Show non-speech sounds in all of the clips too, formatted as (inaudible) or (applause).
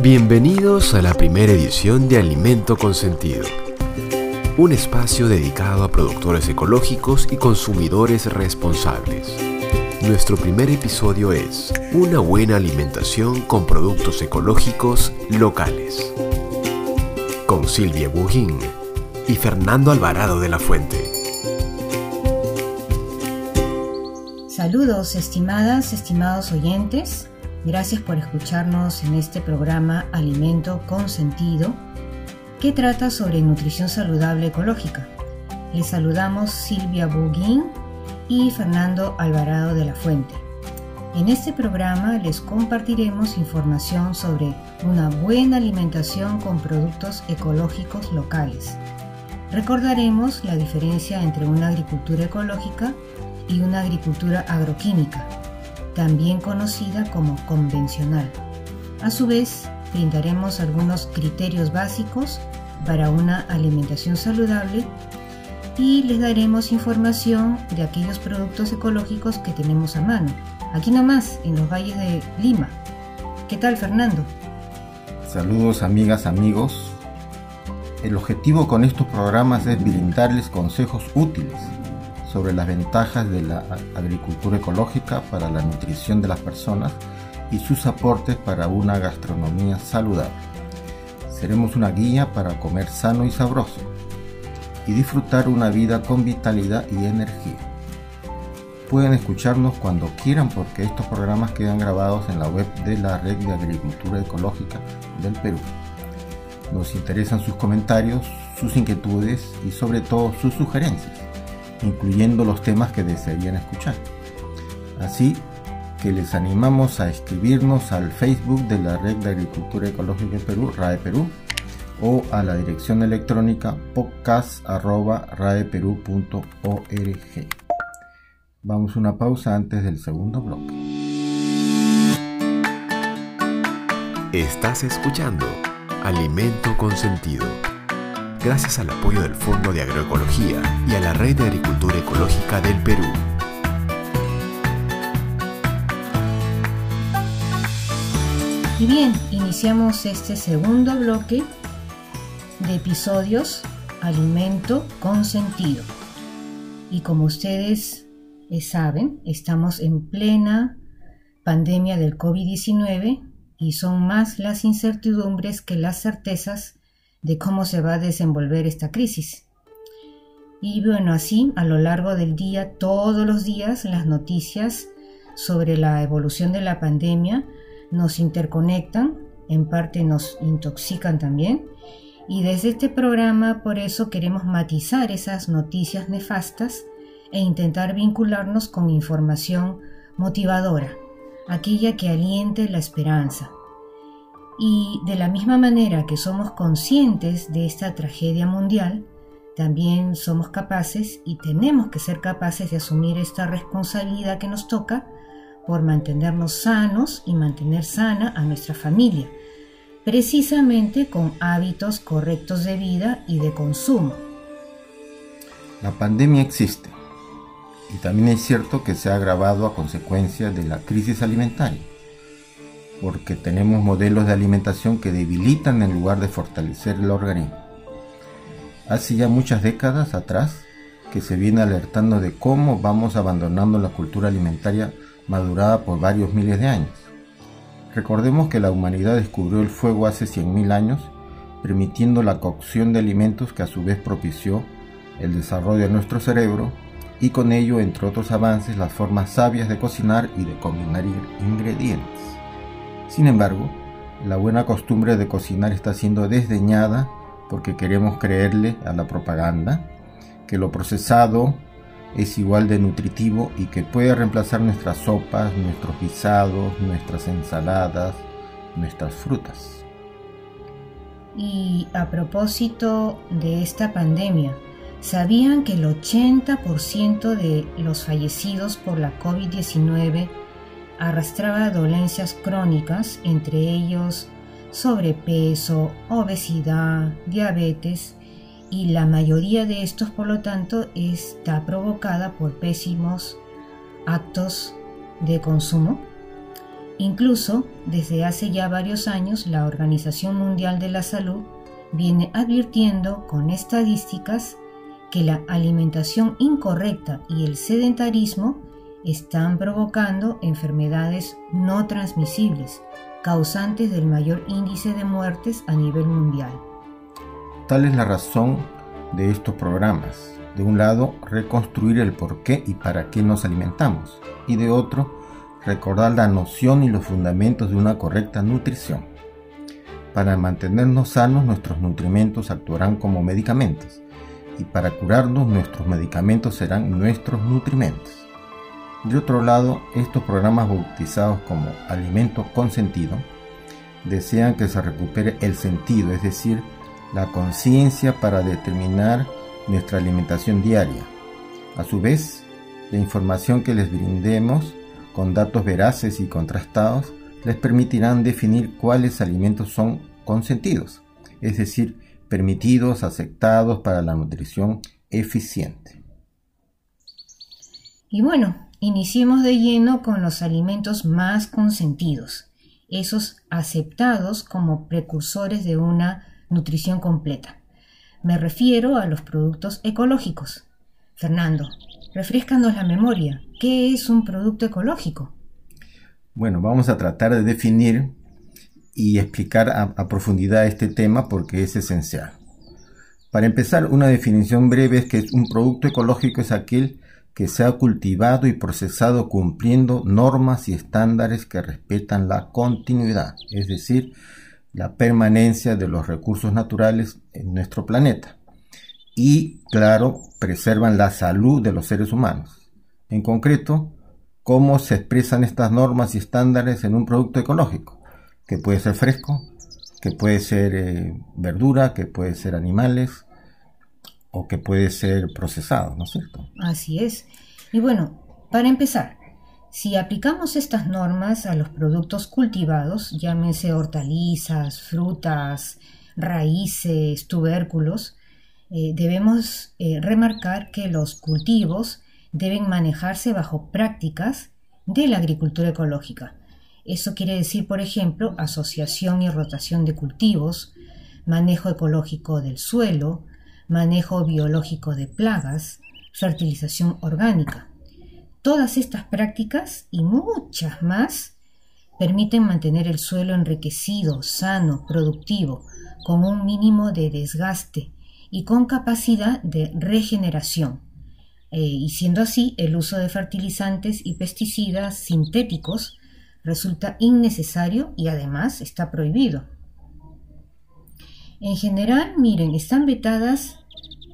Bienvenidos a la primera edición de Alimento Consentido, un espacio dedicado a productores ecológicos y consumidores responsables. Nuestro primer episodio es Una buena alimentación con productos ecológicos locales. Con Silvia Bujín y Fernando Alvarado de la Fuente. Saludos, estimadas, estimados oyentes. Gracias por escucharnos en este programa Alimento con Sentido, que trata sobre nutrición saludable ecológica. Les saludamos Silvia Buguín y Fernando Alvarado de la Fuente. En este programa les compartiremos información sobre una buena alimentación con productos ecológicos locales. Recordaremos la diferencia entre una agricultura ecológica y una agricultura agroquímica también conocida como convencional. A su vez, brindaremos algunos criterios básicos para una alimentación saludable y les daremos información de aquellos productos ecológicos que tenemos a mano, aquí nomás, en los valles de Lima. ¿Qué tal, Fernando? Saludos, amigas, amigos. El objetivo con estos programas es brindarles consejos útiles sobre las ventajas de la agricultura ecológica para la nutrición de las personas y sus aportes para una gastronomía saludable. Seremos una guía para comer sano y sabroso y disfrutar una vida con vitalidad y energía. Pueden escucharnos cuando quieran porque estos programas quedan grabados en la web de la Red de Agricultura Ecológica del Perú. Nos interesan sus comentarios, sus inquietudes y sobre todo sus sugerencias incluyendo los temas que desearían escuchar. Así que les animamos a escribirnos al Facebook de la Red de Agricultura Ecológica en Perú, RAE Perú, o a la dirección electrónica podcast.raeperú.org. Vamos a una pausa antes del segundo bloque. Estás escuchando Alimento con Sentido gracias al apoyo del Fondo de Agroecología y a la Red de Agricultura Ecológica del Perú. Y bien, iniciamos este segundo bloque de episodios Alimento con Sentido. Y como ustedes saben, estamos en plena pandemia del COVID-19 y son más las incertidumbres que las certezas de cómo se va a desenvolver esta crisis. Y bueno, así a lo largo del día, todos los días, las noticias sobre la evolución de la pandemia nos interconectan, en parte nos intoxican también. Y desde este programa por eso queremos matizar esas noticias nefastas e intentar vincularnos con información motivadora, aquella que aliente la esperanza, y de la misma manera que somos conscientes de esta tragedia mundial, también somos capaces y tenemos que ser capaces de asumir esta responsabilidad que nos toca por mantenernos sanos y mantener sana a nuestra familia, precisamente con hábitos correctos de vida y de consumo. La pandemia existe y también es cierto que se ha agravado a consecuencia de la crisis alimentaria porque tenemos modelos de alimentación que debilitan en lugar de fortalecer el organismo. Hace ya muchas décadas atrás que se viene alertando de cómo vamos abandonando la cultura alimentaria madurada por varios miles de años. Recordemos que la humanidad descubrió el fuego hace 100.000 años, permitiendo la cocción de alimentos que a su vez propició el desarrollo de nuestro cerebro y con ello, entre otros avances, las formas sabias de cocinar y de combinar ingredientes. Sin embargo, la buena costumbre de cocinar está siendo desdeñada porque queremos creerle a la propaganda que lo procesado es igual de nutritivo y que puede reemplazar nuestras sopas, nuestros guisados, nuestras ensaladas, nuestras frutas. Y a propósito de esta pandemia, ¿sabían que el 80% de los fallecidos por la COVID-19 arrastraba dolencias crónicas, entre ellos sobrepeso, obesidad, diabetes, y la mayoría de estos, por lo tanto, está provocada por pésimos actos de consumo. Incluso, desde hace ya varios años, la Organización Mundial de la Salud viene advirtiendo con estadísticas que la alimentación incorrecta y el sedentarismo están provocando enfermedades no transmisibles, causantes del mayor índice de muertes a nivel mundial. Tal es la razón de estos programas. De un lado, reconstruir el por qué y para qué nos alimentamos, y de otro, recordar la noción y los fundamentos de una correcta nutrición. Para mantenernos sanos, nuestros nutrimentos actuarán como medicamentos, y para curarnos, nuestros medicamentos serán nuestros nutrimentos. De otro lado, estos programas bautizados como alimento con sentido desean que se recupere el sentido, es decir, la conciencia para determinar nuestra alimentación diaria. A su vez, la información que les brindemos con datos veraces y contrastados les permitirán definir cuáles alimentos son consentidos, es decir, permitidos, aceptados para la nutrición eficiente. Y bueno, iniciemos de lleno con los alimentos más consentidos, esos aceptados como precursores de una nutrición completa. Me refiero a los productos ecológicos. Fernando, refrescanos la memoria. ¿Qué es un producto ecológico? Bueno, vamos a tratar de definir y explicar a, a, profundidad este tema porque es esencial. Para empezar, una definición breve es que un producto ecológico es aquel que se ha cultivado y procesado cumpliendo normas y estándares que respetan la continuidad, es decir, la permanencia de los recursos naturales en nuestro planeta. Y, claro, preservan la salud de los seres humanos. En concreto, cómo se expresan estas normas y estándares en un producto ecológico, que puede ser fresco, que puede ser eh, verdura, que puede ser animales o que puede ser procesado, ¿no es cierto? Así es. Y bueno, para empezar, si aplicamos estas normas a los productos cultivados, llámense hortalizas, frutas, raíces, tubérculos, eh, debemos eh, remarcar que los cultivos deben manejarse bajo prácticas de la agricultura ecológica. Eso quiere decir, por ejemplo, asociación y rotación de cultivos, manejo ecológico del suelo, manejo biológico de plagas, fertilización orgánica. Todas estas prácticas y muchas más permiten mantener el suelo enriquecido, sano, productivo, con un mínimo de desgaste y con capacidad de regeneración. Eh, y siendo así, el uso de fertilizantes y pesticidas sintéticos resulta innecesario y además está prohibido. En general, miren, están vetadas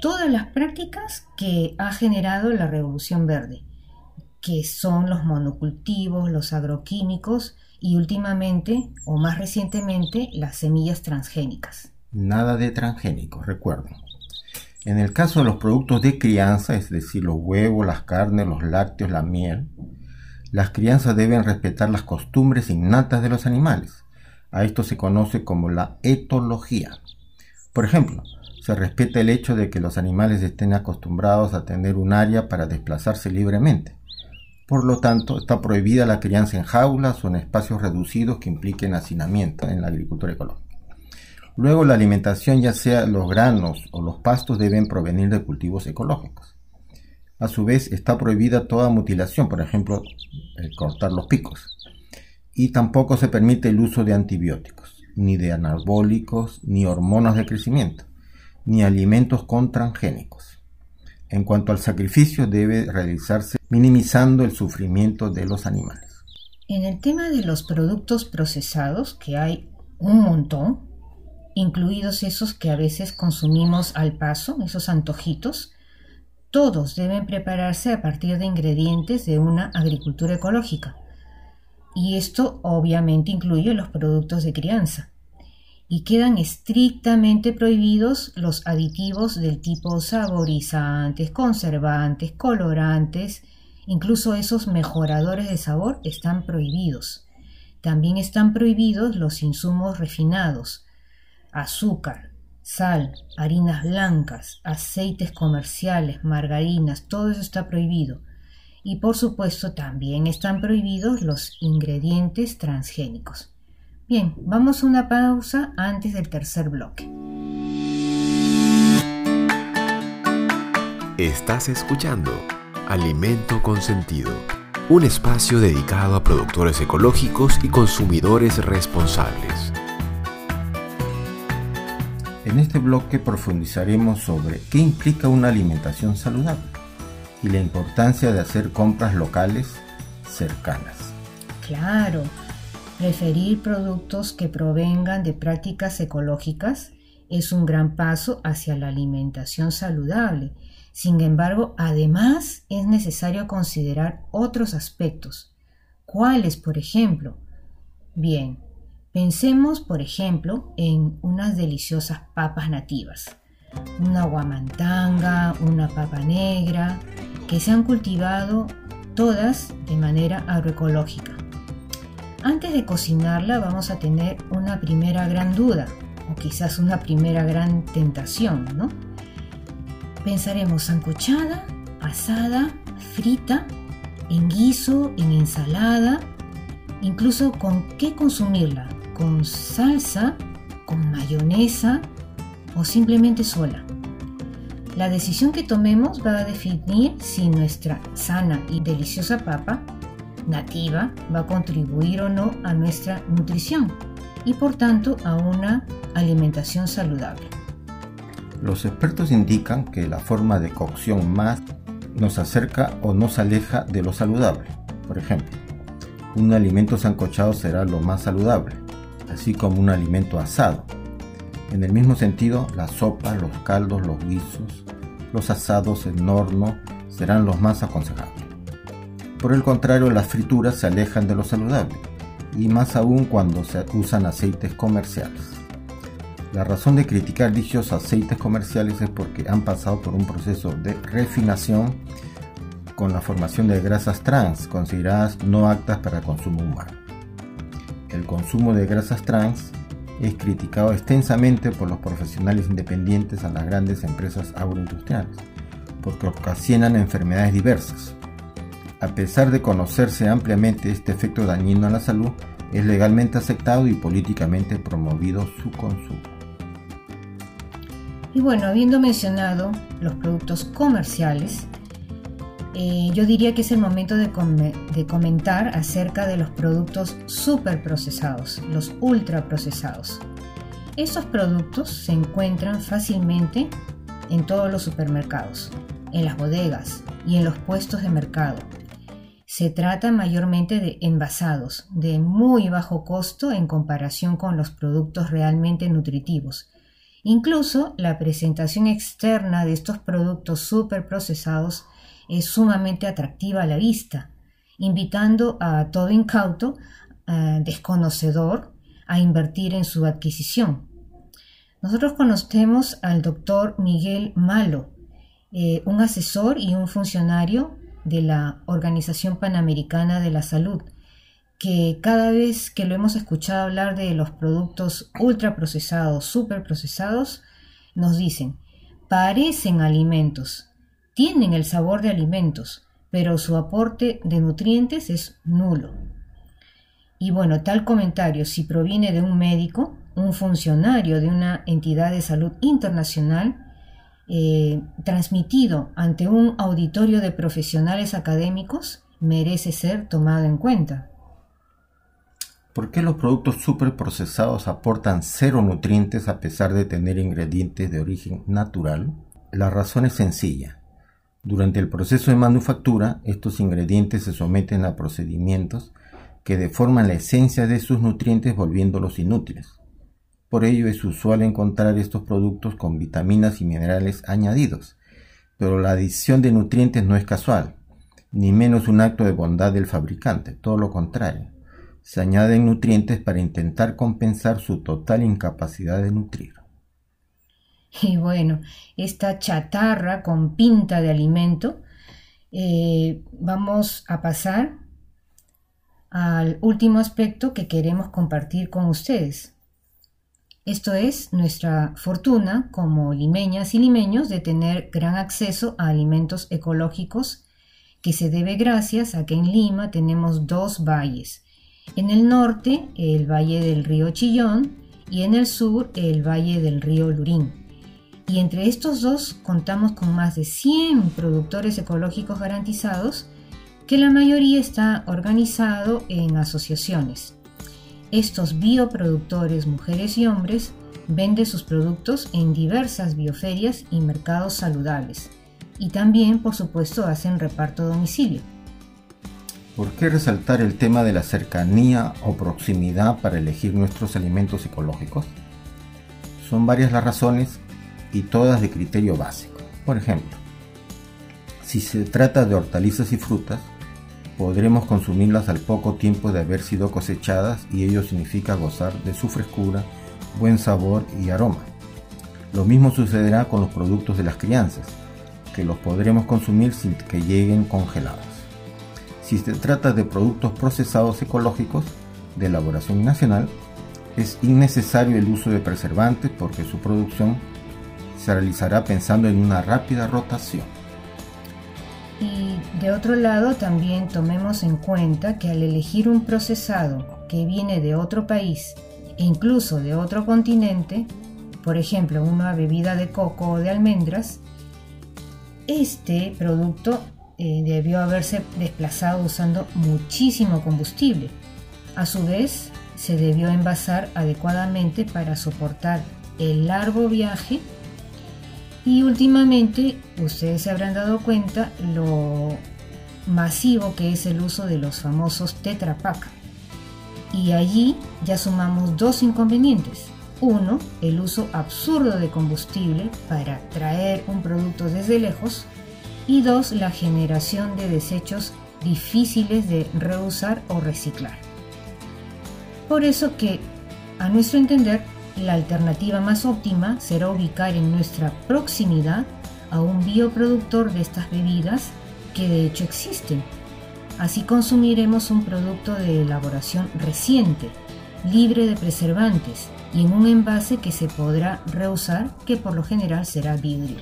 todas las prácticas que ha generado la Revolución Verde que son los monocultivos, los agroquímicos y últimamente o más recientemente las semillas transgénicas. Nada de transgénicos, recuerden. En el caso de los productos de crianza, es decir, los huevos, las carnes, los lácteos, la miel, las crianzas deben respetar las costumbres innatas de los animales. A esto se conoce como la etología. Por ejemplo, se respeta el hecho de que los animales estén acostumbrados a tener un área para desplazarse libremente por lo tanto, está prohibida la crianza en jaulas o en espacios reducidos que impliquen hacinamiento en la agricultura ecológica. Luego, la alimentación, ya sea los granos o los pastos, deben provenir de cultivos ecológicos. A su vez, está prohibida toda mutilación, por ejemplo, cortar los picos. Y tampoco se permite el uso de antibióticos, ni de anabólicos, ni hormonas de crecimiento, ni alimentos con transgénicos. En cuanto al sacrificio, debe realizarse minimizando el sufrimiento de los animales. En el tema de los productos procesados, que hay un montón, incluidos esos que a veces consumimos al paso, esos antojitos, todos deben prepararse a partir de ingredientes de una agricultura ecológica. Y esto obviamente incluye los productos de crianza y quedan estrictamente prohibidos los aditivos del tipo saborizantes, conservantes, colorantes, incluso esos mejoradores de sabor están prohibidos. También están prohibidos los insumos refinados, azúcar, sal, harinas blancas, aceites comerciales, margarinas, todo eso está prohibido. Y por supuesto también están prohibidos los ingredientes transgénicos. Bien, vamos a una pausa antes del tercer bloque. Estás escuchando Alimento con Sentido, un espacio dedicado a productores ecológicos y consumidores responsables. En este bloque profundizaremos sobre qué implica una alimentación saludable y la importancia de hacer compras locales cercanas. Claro, preferir productos que provengan de prácticas ecológicas es un gran paso hacia la alimentación saludable sin embargo, además es necesario considerar otros aspectos. ¿Cuáles, por ejemplo? Bien, pensemos, por ejemplo, en unas deliciosas papas nativas. Una guamantanga, una papa negra, que se han cultivado todas de manera agroecológica. Antes de cocinarla vamos a tener una primera gran duda, o quizás una primera gran tentación, ¿no? Pensaremos sancochada, asada, frita, en guiso, en ensalada, incluso con qué consumirla, con salsa, con mayonesa o simplemente sola. La decisión que tomemos va a definir si nuestra sana y deliciosa papa nativa va a contribuir o no a nuestra nutrición y por tanto a una alimentación saludable. Los expertos indican que la forma de cocción más nos acerca o nos aleja de lo saludable. Por ejemplo, un alimento sancochado será lo más saludable, así como un alimento asado. En el mismo sentido, la sopa, los caldos, los guisos, los asados en horno serán los más aconsejables. Por el contrario, las frituras se alejan de lo saludable, y más aún cuando se usan aceites comerciales. La razón de criticar dichos aceites comerciales es porque han pasado por un proceso de refinación con la formación de grasas trans consideradas no aptas para consumo humano. El consumo de grasas trans es criticado extensamente por los profesionales independientes a las grandes empresas agroindustriales, porque ocasionan enfermedades diversas. A pesar de conocerse ampliamente este efecto dañino a la salud, es legalmente aceptado y políticamente promovido su consumo. Y bueno, habiendo mencionado los productos comerciales, eh, yo diría que es el momento de, comentar acerca de los productos superprocesados, los ultraprocesados. Estos productos se encuentran fácilmente en todos los supermercados, en las bodegas y en los puestos de mercado. Se trata mayormente de envasados de muy bajo costo en comparación con los productos realmente nutritivos Incluso la presentación externa de estos productos superprocesados es sumamente atractiva a la vista, invitando a todo incauto, desconocedor, a invertir en su adquisición. Nosotros conocemos al doctor Miguel Malo, eh, un asesor y un funcionario de la Organización Panamericana de la Salud, que cada vez que lo hemos escuchado hablar de los productos ultraprocesados, superprocesados, nos dicen, parecen alimentos, tienen el sabor de alimentos, pero su aporte de nutrientes es nulo. Y bueno, tal comentario, si proviene de un médico, un funcionario de una entidad de salud internacional, eh, transmitido ante un auditorio de profesionales académicos, merece ser tomado en cuenta. ¿Por qué los productos superprocesados aportan cero nutrientes a pesar de tener ingredientes de origen natural? La razón es sencilla. Durante el proceso de manufactura, estos ingredientes se someten a procedimientos que deforman la esencia de sus nutrientes volviéndolos inútiles. Por ello es usual encontrar estos productos con vitaminas y minerales añadidos, pero la adición de nutrientes no es casual, ni menos un acto de bondad del fabricante, todo lo contrario se añaden nutrientes para intentar compensar su total incapacidad de nutrir. Y (laughs) bueno, esta chatarra con pinta de alimento, eh, vamos a pasar al último aspecto que queremos compartir con ustedes. Esto es nuestra fortuna como limeñas y limeños de tener gran acceso a alimentos ecológicos que se debe gracias a que en Lima tenemos dos valles. En el norte, el valle del río Chillón y en el sur, el valle del río Lurín. Y entre estos dos contamos con más de 100 productores ecológicos garantizados, que la mayoría está organizado en asociaciones. Estos bioproductores, mujeres y hombres, venden sus productos en diversas bioferias y mercados saludables. Y también, por supuesto, hacen reparto domicilio. ¿Por qué resaltar el tema de la cercanía o proximidad para elegir nuestros alimentos ecológicos? Son varias las razones y todas de criterio básico. Por ejemplo, si se trata de hortalizas y frutas, podremos consumirlas al poco tiempo de haber sido cosechadas y ello significa gozar de su frescura, buen sabor y aroma. Lo mismo sucederá con los productos de las crianzas, que los podremos consumir sin que lleguen congelados. Si se trata de productos procesados ecológicos de elaboración nacional, es innecesario el uso de preservantes porque su producción se realizará pensando en una rápida rotación. Y de otro lado también tomemos en cuenta que al elegir un procesado que viene de otro país e incluso de otro continente, por ejemplo una bebida de coco o de almendras, este producto eh, debió haberse desplazado usando muchísimo combustible. A su vez, se debió envasar adecuadamente para soportar el largo viaje y últimamente ustedes se habrán dado cuenta lo masivo que es el uso de los famosos Tetra. Y allí ya sumamos dos inconvenientes. Uno, el uso absurdo de combustible para traer un producto desde lejos y dos, la generación de desechos difíciles de reusar o reciclar. Por eso que, a nuestro entender, la alternativa más óptima será ubicar en nuestra proximidad a un bioproductor de estas bebidas que de hecho existen. Así consumiremos un producto de elaboración reciente, libre de preservantes y en un envase que se podrá reusar, que por lo general será vidrio.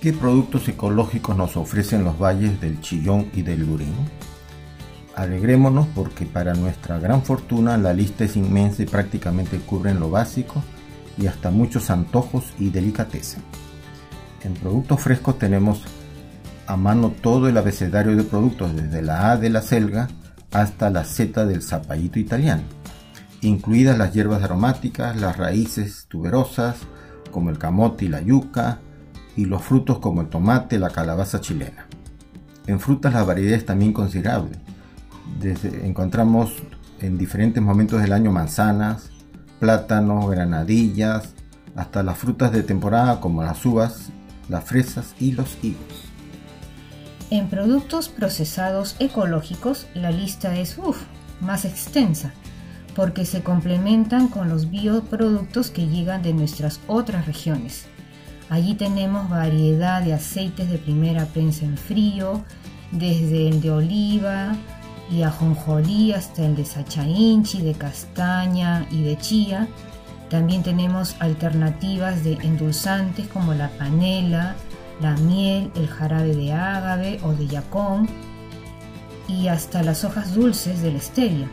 ¿Qué productos ecológicos nos ofrecen los valles del Chillón y del Lurín? Alegrémonos porque para nuestra gran fortuna la lista es inmensa y prácticamente cubre lo básico y hasta muchos antojos y delicateza. En productos frescos tenemos a mano todo el abecedario de productos desde la A de la selga hasta la Z del zapallito italiano, incluidas las hierbas aromáticas, las raíces tuberosas como el camote y la yuca, y los frutos como el tomate, la calabaza chilena. En frutas la variedad es también considerable. Encontramos en diferentes momentos del año manzanas, plátanos, granadillas, hasta las frutas de temporada como las uvas, las fresas y los higos. En productos procesados ecológicos la lista es más extensa porque se complementan con los bioproductos que llegan de nuestras otras regiones. Allí tenemos variedad de aceites de primera prensa en frío, desde el de oliva y ajonjolí hasta el de sachainchi, de castaña y de chía. También tenemos alternativas de endulzantes como la panela, la miel, el jarabe de ágave o de yacón y hasta las hojas dulces de la.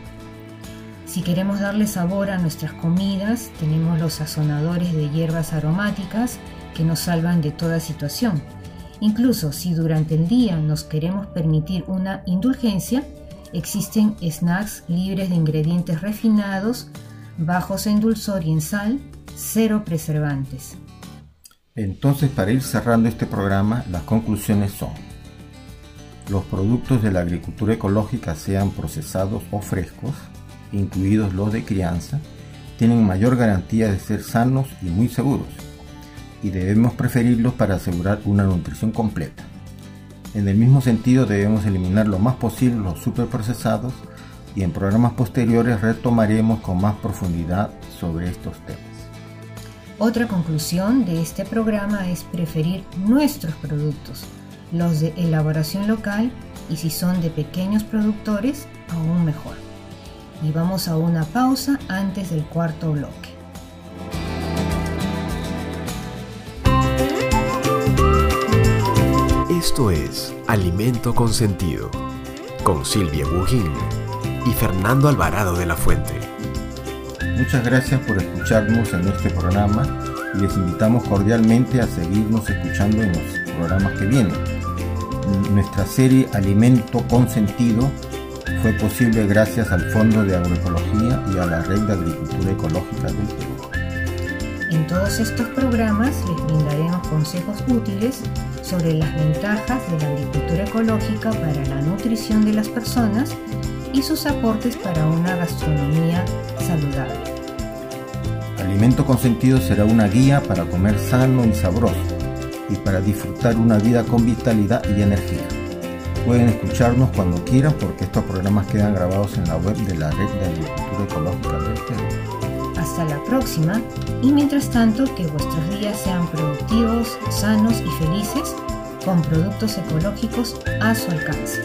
Si queremos darle sabor a nuestras comidas, tenemos los sazonadores de hierbas aromáticas que nos salvan de toda situación. Incluso si durante el día nos queremos permitir una indulgencia, existen snacks libres de ingredientes refinados, bajos en dulzor y en sal, cero preservantes. Entonces, para ir cerrando este programa, las conclusiones son, los productos de la agricultura ecológica, sean procesados o frescos, incluidos los de crianza, tienen mayor garantía de ser sanos y muy seguros y debemos preferirlos para asegurar una nutrición completa. En el mismo sentido debemos eliminar lo más posible los superprocesados y en programas posteriores retomaremos con más profundidad sobre estos temas. Otra conclusión de este programa es preferir nuestros productos, los de elaboración local y si son de pequeños productores, aún mejor. Y vamos a una pausa antes del cuarto bloque. Esto es Alimento con Sentido, con Silvia Bujín y Fernando Alvarado de la Fuente. Muchas gracias por escucharnos en este programa y les invitamos cordialmente a seguirnos escuchando en los programas que vienen. Nuestra serie Alimento con Sentido fue posible gracias al Fondo de Agroecología y a la Red de Agricultura Ecológica del Perú. En todos estos programas les brindaremos consejos útiles sobre las ventajas de la agricultura ecológica para la nutrición de las personas y sus aportes para una gastronomía saludable. Alimento con sentido será una guía para comer sano y sabroso y para disfrutar una vida con vitalidad y energía. Pueden escucharnos cuando quieran porque estos programas quedan grabados en la web de la Red de Agricultura Ecológica del Perú. Hasta la próxima y mientras tanto que vuestros días sean productivos, sanos y felices con productos ecológicos a su alcance.